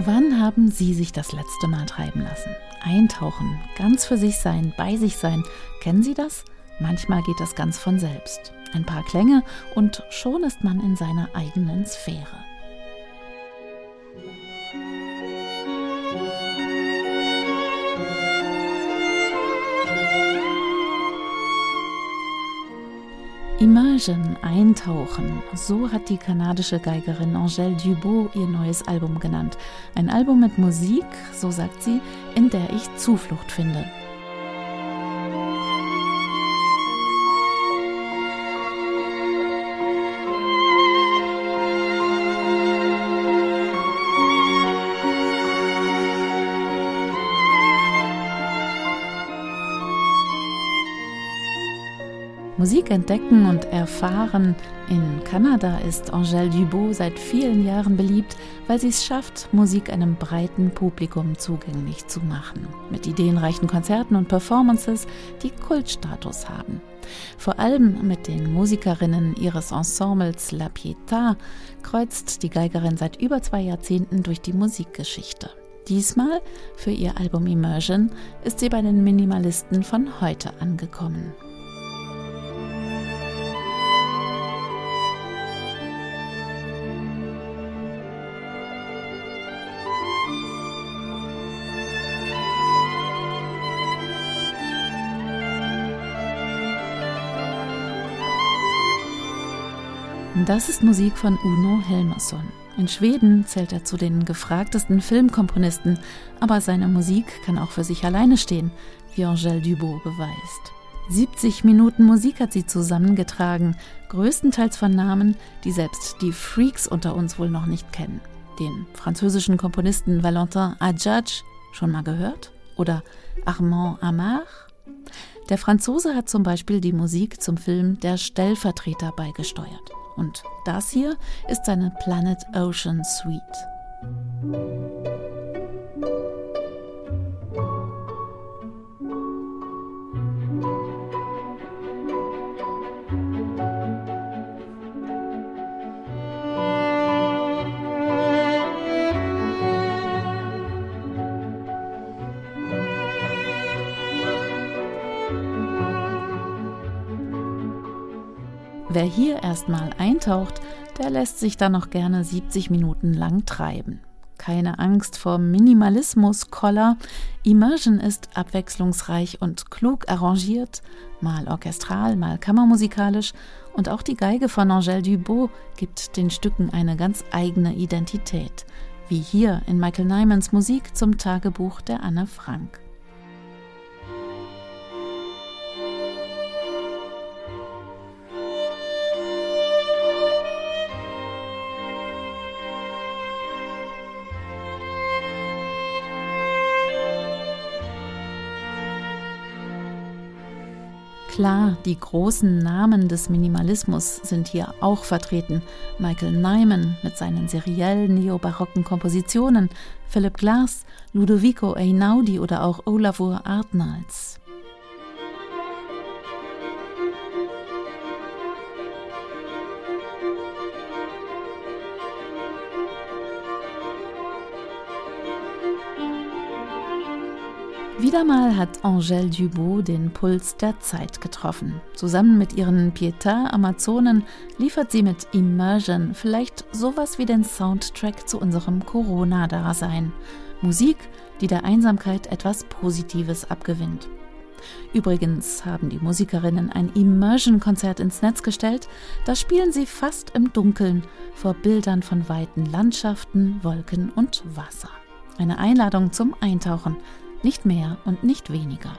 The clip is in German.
Wann haben Sie sich das letzte Mal treiben lassen? Eintauchen, ganz für sich sein, bei sich sein. Kennen Sie das? Manchmal geht das ganz von selbst. Ein paar Klänge und schon ist man in seiner eigenen Sphäre. Immersion, eintauchen, so hat die kanadische Geigerin Angèle Dubois ihr neues Album genannt. Ein Album mit Musik, so sagt sie, in der ich Zuflucht finde. Musik entdecken und erfahren. In Kanada ist Angèle Dubois seit vielen Jahren beliebt, weil sie es schafft, Musik einem breiten Publikum zugänglich zu machen. Mit ideenreichen Konzerten und Performances, die Kultstatus haben. Vor allem mit den Musikerinnen ihres Ensembles La Pietà kreuzt die Geigerin seit über zwei Jahrzehnten durch die Musikgeschichte. Diesmal, für ihr Album Immersion, ist sie bei den Minimalisten von heute angekommen. Das ist Musik von Uno Helmerson. In Schweden zählt er zu den gefragtesten Filmkomponisten, aber seine Musik kann auch für sich alleine stehen, wie Angèle Dubois beweist. 70 Minuten Musik hat sie zusammengetragen, größtenteils von Namen, die selbst die Freaks unter uns wohl noch nicht kennen. Den französischen Komponisten Valentin Adjadj, schon mal gehört? Oder Armand Amar? Der Franzose hat zum Beispiel die Musik zum Film Der Stellvertreter beigesteuert. Und das hier ist seine Planet Ocean Suite. Wer hier erstmal eintaucht, der lässt sich dann noch gerne 70 Minuten lang treiben. Keine Angst vor Minimalismus-Koller. Immersion ist abwechslungsreich und klug arrangiert, mal orchestral, mal kammermusikalisch. Und auch die Geige von Angèle Dubois gibt den Stücken eine ganz eigene Identität. Wie hier in Michael Nymans Musik zum Tagebuch der Anne Frank. Klar, die großen Namen des Minimalismus sind hier auch vertreten. Michael Nyman mit seinen seriell neobarocken Kompositionen, Philip Glass, Ludovico Einaudi oder auch Olafur Arnalds. Wieder mal hat Angèle Dubois den Puls der Zeit getroffen. Zusammen mit ihren Pietà-Amazonen liefert sie mit Immersion vielleicht sowas wie den Soundtrack zu unserem Corona-Dasein. Musik, die der Einsamkeit etwas Positives abgewinnt. Übrigens haben die Musikerinnen ein Immersion-Konzert ins Netz gestellt. Da spielen sie fast im Dunkeln vor Bildern von weiten Landschaften, Wolken und Wasser. Eine Einladung zum Eintauchen nicht mehr und nicht weniger.